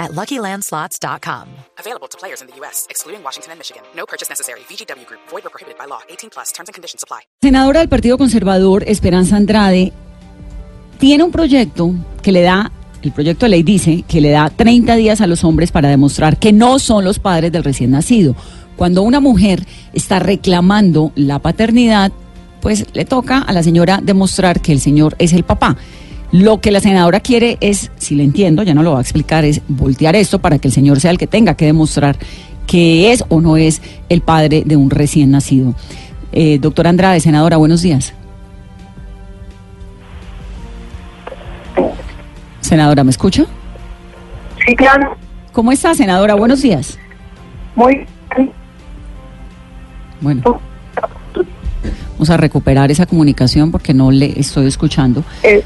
at LuckyLandSlots.com. Available to players in the U.S., excluding Washington and Michigan. No purchase necessary. VGW Group. Void or prohibited by law. 18 plus. Terms and conditions apply. Senadora del Partido Conservador, Esperanza Andrade, tiene un proyecto que le da, el proyecto de ley dice que le da 30 días a los hombres para demostrar que no son los padres del recién nacido. Cuando una mujer está reclamando la paternidad, pues le toca a la señora demostrar que el señor es el papá. Lo que la senadora quiere es, si le entiendo, ya no lo va a explicar, es voltear esto para que el señor sea el que tenga que demostrar que es o no es el padre de un recién nacido. Eh, doctora Andrade, senadora, buenos días. Senadora, ¿me escucha? Sí, claro. ¿Cómo está, senadora? Buenos días. Muy bien. Bueno, vamos a recuperar esa comunicación porque no le estoy escuchando. Eh,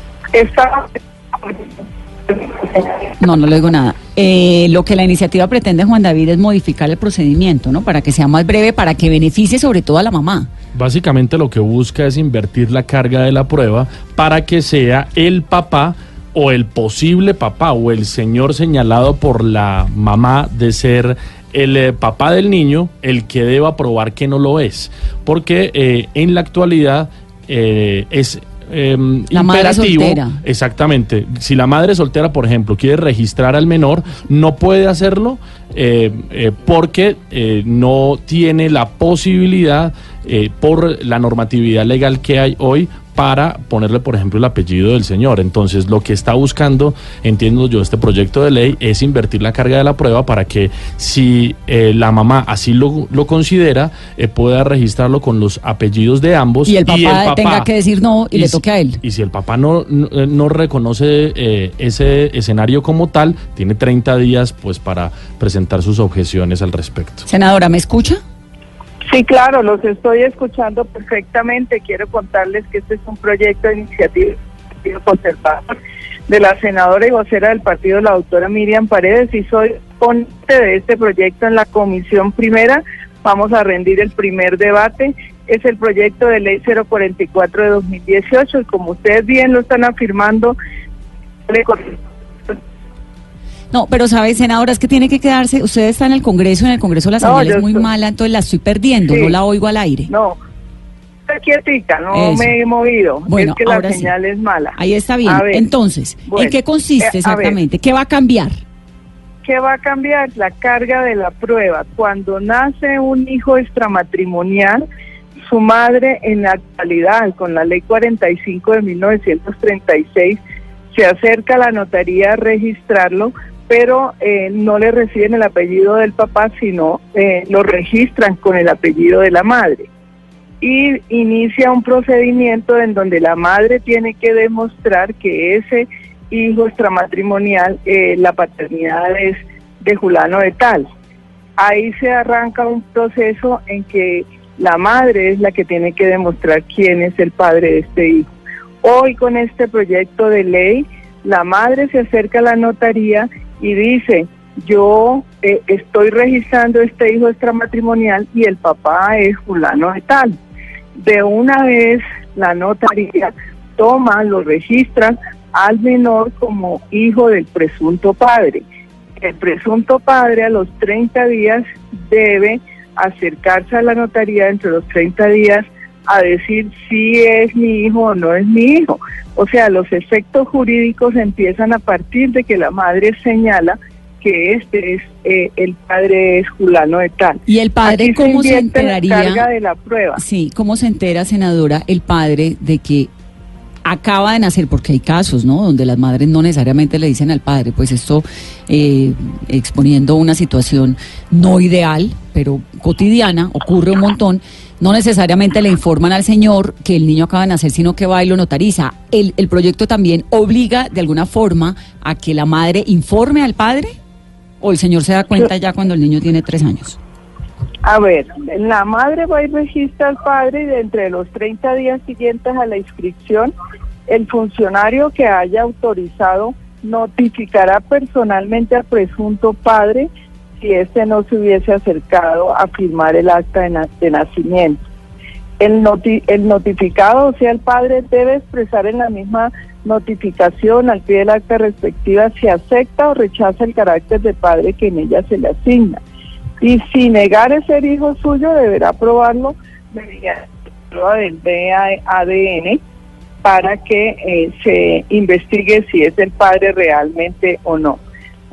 No, no le digo nada. Eh, lo que la iniciativa pretende, Juan David, es modificar el procedimiento, ¿no? Para que sea más breve, para que beneficie sobre todo a la mamá. Básicamente lo que busca es invertir la carga de la prueba para que sea el papá o el posible papá o el señor señalado por la mamá de ser el eh, papá del niño el que deba probar que no lo es. Porque eh, en la actualidad es... em, La madre imperativo, soltera. Exactamente. Si la madre soltera, por ejemplo, quiere registrar al menor, no puede hacerlo eh, eh, porque eh, no tiene la posibilidad por la normatividad legal que hay hoy para ponerle, por ejemplo, el apellido del señor. Entonces, lo que está buscando, entiendo yo, este proyecto de ley es invertir la carga de la prueba para que si eh, la mamá así lo, lo considera, eh, pueda registrarlo con los apellidos de ambos. Y el papá tenga que decir no y le toque a él. Y si el papá no, no, eh, no reconoce eh, ese escenario como tal, tiene 30 días pues para presentar sus objeciones al respecto. Senadora, ¿me escucha? Sí, claro, los estoy escuchando perfectamente. Quiero contarles que este es un proyecto de iniciativa Conservador de la senadora y vocera del partido, la doctora Miriam Paredes, y soy ponente de este proyecto en la comisión primera. Vamos a rendir el primer debate. Es el proyecto de ley 044 de 2018 y como ustedes bien lo están afirmando, le No, pero sabe, senadora, es que tiene que quedarse. Usted está en el Congreso, en el Congreso la señal es muy estoy- mala, entonces la estoy perdiendo, Sí. no la oigo al aire. No, está quietica, no Eso. me he movido. Bueno, es que la ahora sí. señal es mala. Ahí está bien. Ver, Entonces, bueno, ¿en qué consiste eh, exactamente? ¿Qué va a cambiar? ¿Qué va a cambiar? La carga de la prueba. Cuando nace un hijo extramatrimonial, su madre en la actualidad, con la ley 45 de 1936, se acerca a la notaría a registrarlo, pero eh, no le reciben el apellido del papá, sino eh, lo registran con el apellido de la madre. Y inicia un procedimiento en donde la madre tiene que demostrar que ese hijo extramatrimonial, eh, la paternidad es de Julano de Tal. Ahí se arranca un proceso en que la madre es la que tiene que demostrar quién es el padre de este hijo. Hoy con este proyecto de ley, la madre se acerca a la notaría y dice, yo eh, estoy registrando este hijo extramatrimonial y el papá es Julano de Tal. De una vez la notaría toma, lo registra al menor como hijo del presunto padre. El presunto padre a los 30 días debe acercarse a la notaría entre los 30 días a decir si es mi hijo o no es mi hijo. O sea, los efectos jurídicos empiezan a partir de que la madre señala que este es eh, el padre es Julano de tal. ¿Y el padre Aquí cómo se la enteraría? carga de la prueba. Sí, ¿cómo se entera, senadora, el padre de que acaba de nacer? Porque hay casos, ¿no? Donde las madres no necesariamente le dicen al padre, pues esto eh, exponiendo una situación no ideal, pero cotidiana, ocurre un montón. No necesariamente le informan al señor que el niño acaba de nacer, sino que va y lo notariza. El, el proyecto también obliga de alguna forma a que la madre informe al padre o el señor se da cuenta ya cuando el niño tiene tres años. A ver, la madre va y registra al padre y de entre los 30 días siguientes a la inscripción, el funcionario que haya autorizado notificará personalmente al presunto padre si éste no se hubiese acercado a firmar el acta de, na- de nacimiento. El, noti- el notificado, o sea, el padre debe expresar en la misma notificación al pie del acta respectiva si acepta o rechaza el carácter de padre que en ella se le asigna. Y si negare ser hijo suyo, deberá probarlo mediante prueba del ADN para que eh, se investigue si es el padre realmente o no.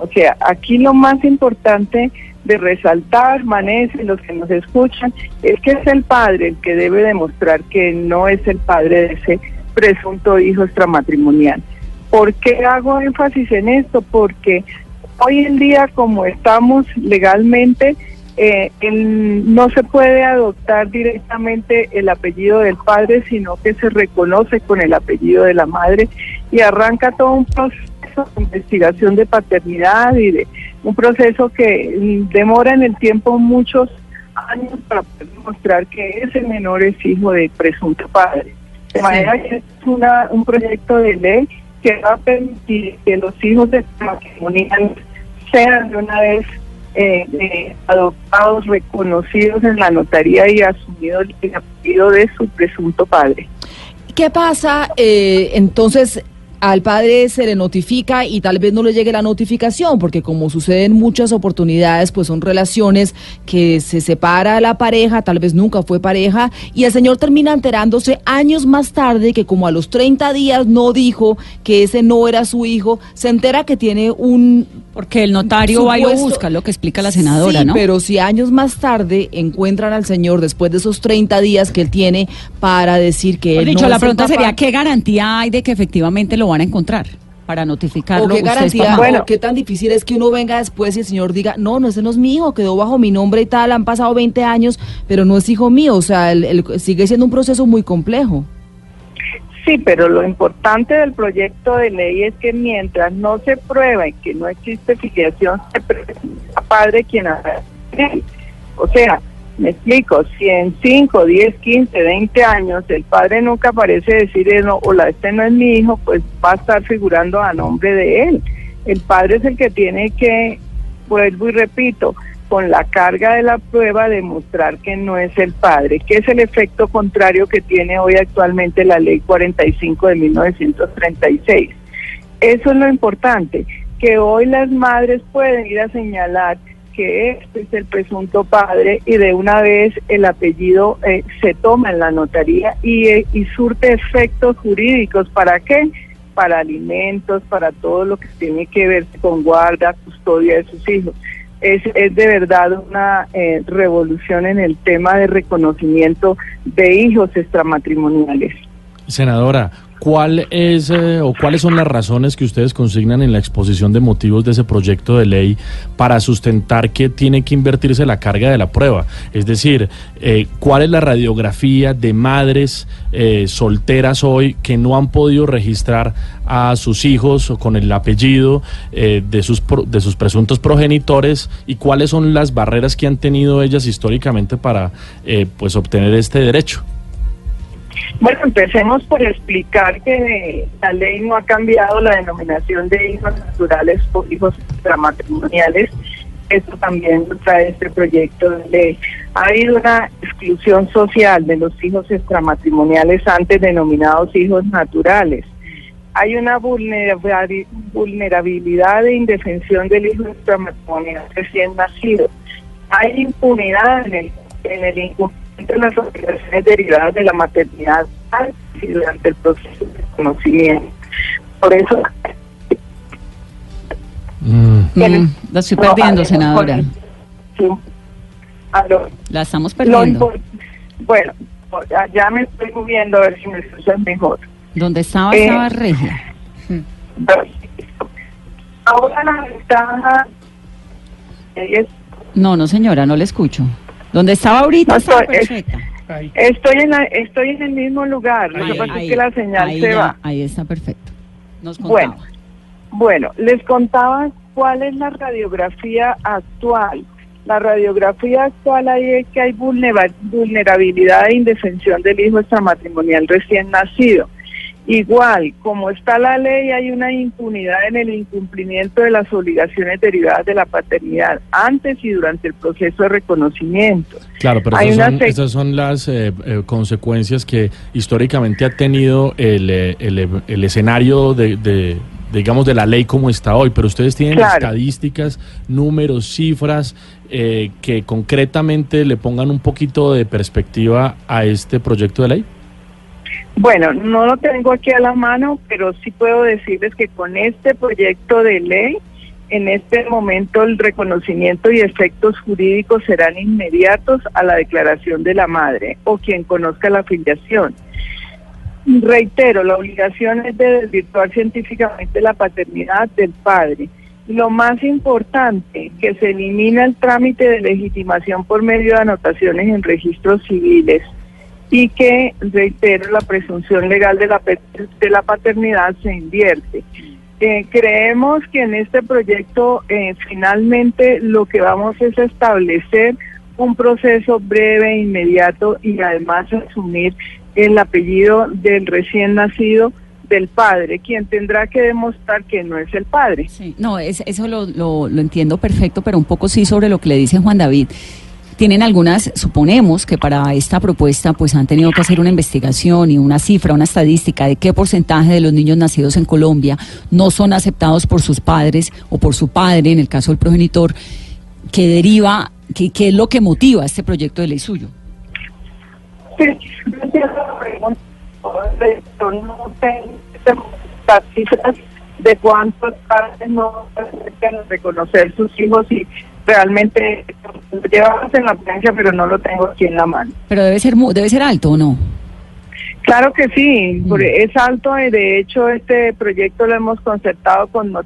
O sea, aquí lo más importante de resaltar, Manes y los que nos escuchan, es que es el padre el que debe demostrar que no es el padre de ese presunto hijo extramatrimonial. ¿Por qué hago énfasis en esto? Porque hoy en día, como estamos legalmente, eh, no se puede adoptar directamente el apellido del padre, sino que se reconoce con el apellido de la madre y arranca todo un proceso de investigación de paternidad y de un proceso que demora en el tiempo muchos años para poder demostrar que ese menor es hijo del presunto padre. De manera que es una, un proyecto de ley que va a permitir que los hijos de matrimoniales sean de una vez eh, eh, adoptados, reconocidos en la notaría y asumidos el apellido de su presunto padre. ¿Qué pasa eh, entonces? Al padre se le notifica y tal vez no le llegue la notificación, porque como sucede en muchas oportunidades, pues son relaciones que se separa la pareja, tal vez nunca fue pareja, y el señor termina enterándose años más tarde que como a los 30 días no dijo que ese no era su hijo, se entera que tiene un Porque el notario va y lo busca, lo que explica la senadora, sí, ¿no? pero si años más tarde encuentran al señor después de esos 30 días que él tiene para decir que Por él dicho, no la pregunta papá, sería, ¿qué garantía hay de que efectivamente lo van a encontrar para notificarlo? o qué garantía? Bueno. qué tan difícil es que uno venga después y el señor diga, no, no, ese no es mi hijo, quedó bajo mi nombre y tal, han pasado 20 años, pero no es hijo mío, o sea, el- el- sigue siendo un proceso muy complejo. Sí, pero lo importante del proyecto de ley es que mientras no se pruebe que no existe filiación, se presenta padre quien haga. O sea, me explico, si en 5, 10, 15, 20 años el padre nunca parece decir, no, hola, este no es mi hijo, pues va a estar figurando a nombre de él. El padre es el que tiene que, vuelvo y repito, con la carga de la prueba demostrar que no es el padre, que es el efecto contrario que tiene hoy actualmente la ley 45 de 1936. Eso es lo importante, que hoy las madres pueden ir a señalar que este es el presunto padre y de una vez el apellido eh, se toma en la notaría y, eh, y surte efectos jurídicos. ¿Para qué? Para alimentos, para todo lo que tiene que ver con guarda, custodia de sus hijos. Es, es de verdad una eh, revolución en el tema de reconocimiento de hijos extramatrimoniales. Senadora, ¿cuál es eh, o cuáles son las razones que ustedes consignan en la exposición de motivos de ese proyecto de ley para sustentar que tiene que invertirse la carga de la prueba? Es decir, eh, ¿cuál es la radiografía de madres eh, solteras hoy que no han podido registrar a sus hijos con el apellido eh, de, sus pro- de sus presuntos progenitores y cuáles son las barreras que han tenido ellas históricamente para eh, pues obtener este derecho? Bueno, empecemos por explicar que la ley no ha cambiado la denominación de hijos naturales por hijos extramatrimoniales. Esto también trae este proyecto de ley. Ha habido una exclusión social de los hijos extramatrimoniales antes denominados hijos naturales. Hay una vulnerabili- vulnerabilidad e indefensión del hijo extramatrimonial recién nacido. Hay impunidad en el, en el de las obligaciones derivadas de la maternidad antes y durante el proceso de conocimiento. Por eso Mm. Mm, la estoy No, perdiendo, hablemos senadora. sí. Aló. La estamos Lo perdiendo. bueno, ya- ya me estoy moviendo a ver si me escuchan mejor. Donde estaba, Eh, estaba regia. Ahora la ventaja es No, no, señora, no le escucho. Donde estaba ahorita No, estaba estoy- es-. Estoy en, la- estoy en el mismo lugar, lo que pasa ahí, es que la señal ahí se ya- va. Ahí está perfecto. Nos Bueno. Bueno, les contaba cuál es la radiografía actual La radiografía actual ahí es que hay vulnerabilidad e indefensión del hijo extramatrimonial recién nacido. Igual, como está la ley, hay una impunidad en el incumplimiento de las obligaciones derivadas de la paternidad antes y durante el proceso de reconocimiento. Claro, pero esas son, las eh, eh, consecuencias que históricamente ha tenido el, eh, el, escenario de, digamos, de la ley como está hoy. Pero ustedes tienen estadísticas, números, cifras que concretamente le pongan un poquito de perspectiva a este proyecto de ley. Bueno, no lo tengo aquí a la mano, pero sí puedo decirles que con este proyecto de ley, en este momento el reconocimiento y efectos jurídicos serán inmediatos a la declaración de la madre o quien conozca la filiación. Reitero, la obligación es de desvirtuar científicamente la paternidad del padre. Lo más importante, que se elimina el trámite de legitimación por medio de anotaciones en registros civiles y que, reitero, la presunción legal de la, de la paternidad se invierte. Eh, creemos que en este proyecto eh, finalmente lo que vamos es establecer un proceso breve, inmediato y además asumir el apellido del recién nacido del padre, quien tendrá que demostrar que no es el padre. Sí, no, es, eso lo, lo, lo entiendo perfecto, pero un poco sí sobre lo que le dice Juan David tienen algunas, suponemos que para esta propuesta pues han tenido que hacer una investigación y una cifra, una estadística de qué porcentaje de los niños nacidos en Colombia no son aceptados por sus padres o por su padre, en el caso del progenitor, que deriva, que, es lo que motiva este proyecto de ley suyo. Sí, de cuántos padres no reconocer sus hijos y realmente lo llevamos en la plancha, pero no lo tengo aquí en la mano. Pero debe ser debe ser alto o no? Claro que sí, mm. es alto y de hecho este proyecto lo hemos concertado con nos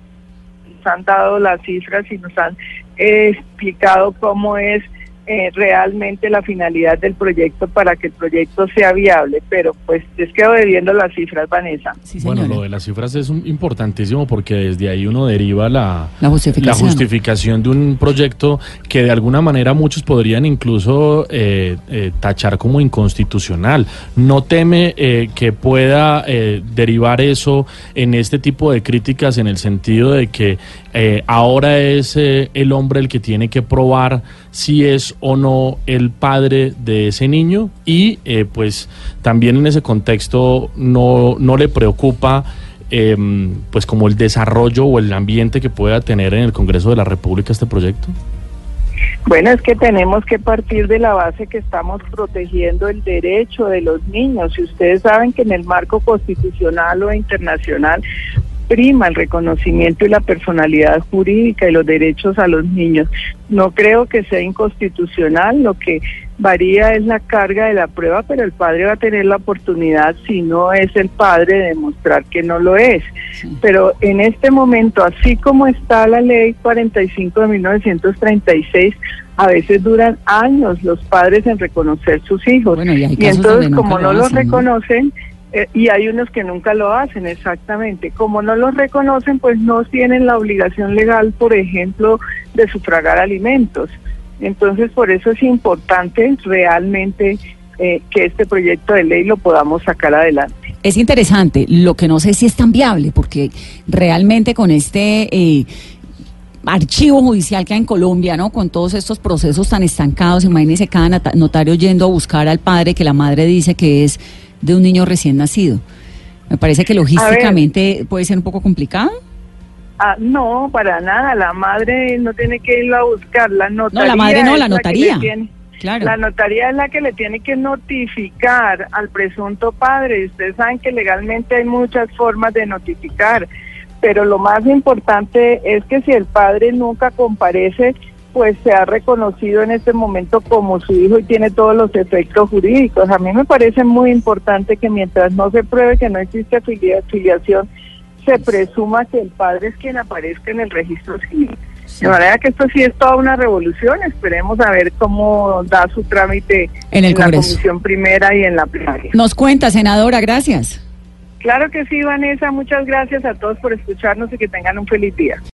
han dado las cifras y nos han explicado cómo es eh, realmente la finalidad del proyecto para que el proyecto sea viable, pero pues les quedo debiendo las cifras, Vanessa. bueno, lo de las cifras es importantísimo porque desde ahí uno deriva la, la, justificación. de un proyecto que de alguna manera muchos podrían incluso eh, eh, tachar como inconstitucional. ¿No teme que pueda derivar eso en este tipo de críticas en el sentido de que ahora es el hombre el que tiene que probar si es o no el padre de ese niño y eh, pues también en ese contexto no, no le preocupa em, pues como el desarrollo o el ambiente que pueda tener en el Congreso de la República este proyecto? Bueno, es que tenemos que partir de la base que estamos protegiendo el derecho de los niños. Y ustedes saben que en el marco constitucional o internacional prima el reconocimiento y la personalidad jurídica y los derechos a los niños. No creo que sea inconstitucional, lo que varía es la carga de la prueba, pero el padre va a tener la oportunidad, si no es el padre, de demostrar que no lo es. Pero en este momento, así como está la ley 45 de 1936, a veces duran años los padres en reconocer sus hijos. y, entonces, como no los reconocen, eh, y hay unos que nunca lo hacen, exactamente. Como no los reconocen, pues no tienen la obligación legal, por ejemplo, de sufragar alimentos. Entonces, por eso es importante realmente eh, que este proyecto de ley lo podamos sacar adelante. Es interesante, lo que no sé si es tan viable, porque realmente con este... Eh, archivo judicial que hay en Colombia, ¿no? Con todos estos procesos tan estancados, imagínese cada notario yendo a buscar al padre que la madre dice que es de un niño recién nacido. Me parece que logísticamente puede ser un poco complicado. Ah, no, para nada. La madre no tiene que irlo a buscar. La notaría. No, la madre no, la notaría. La notaría es la que le tiene que notificar al presunto padre. Ustedes saben que legalmente hay muchas formas de notificar, pero lo más importante es que si el padre nunca comparece, pues se ha reconocido en este momento como su hijo y tiene todos los efectos jurídicos. A mí me parece muy importante que mientras no se pruebe que no existe afiliación, se presuma que el padre es quien aparezca en el registro civil. De manera que esto sí es toda una revolución. Esperemos a ver cómo da su trámite en, el la comisión primera y en la plenaria. Nos cuenta, senadora, gracias. Claro que sí, Vanessa. Muchas gracias a todos por escucharnos y que tengan un feliz día.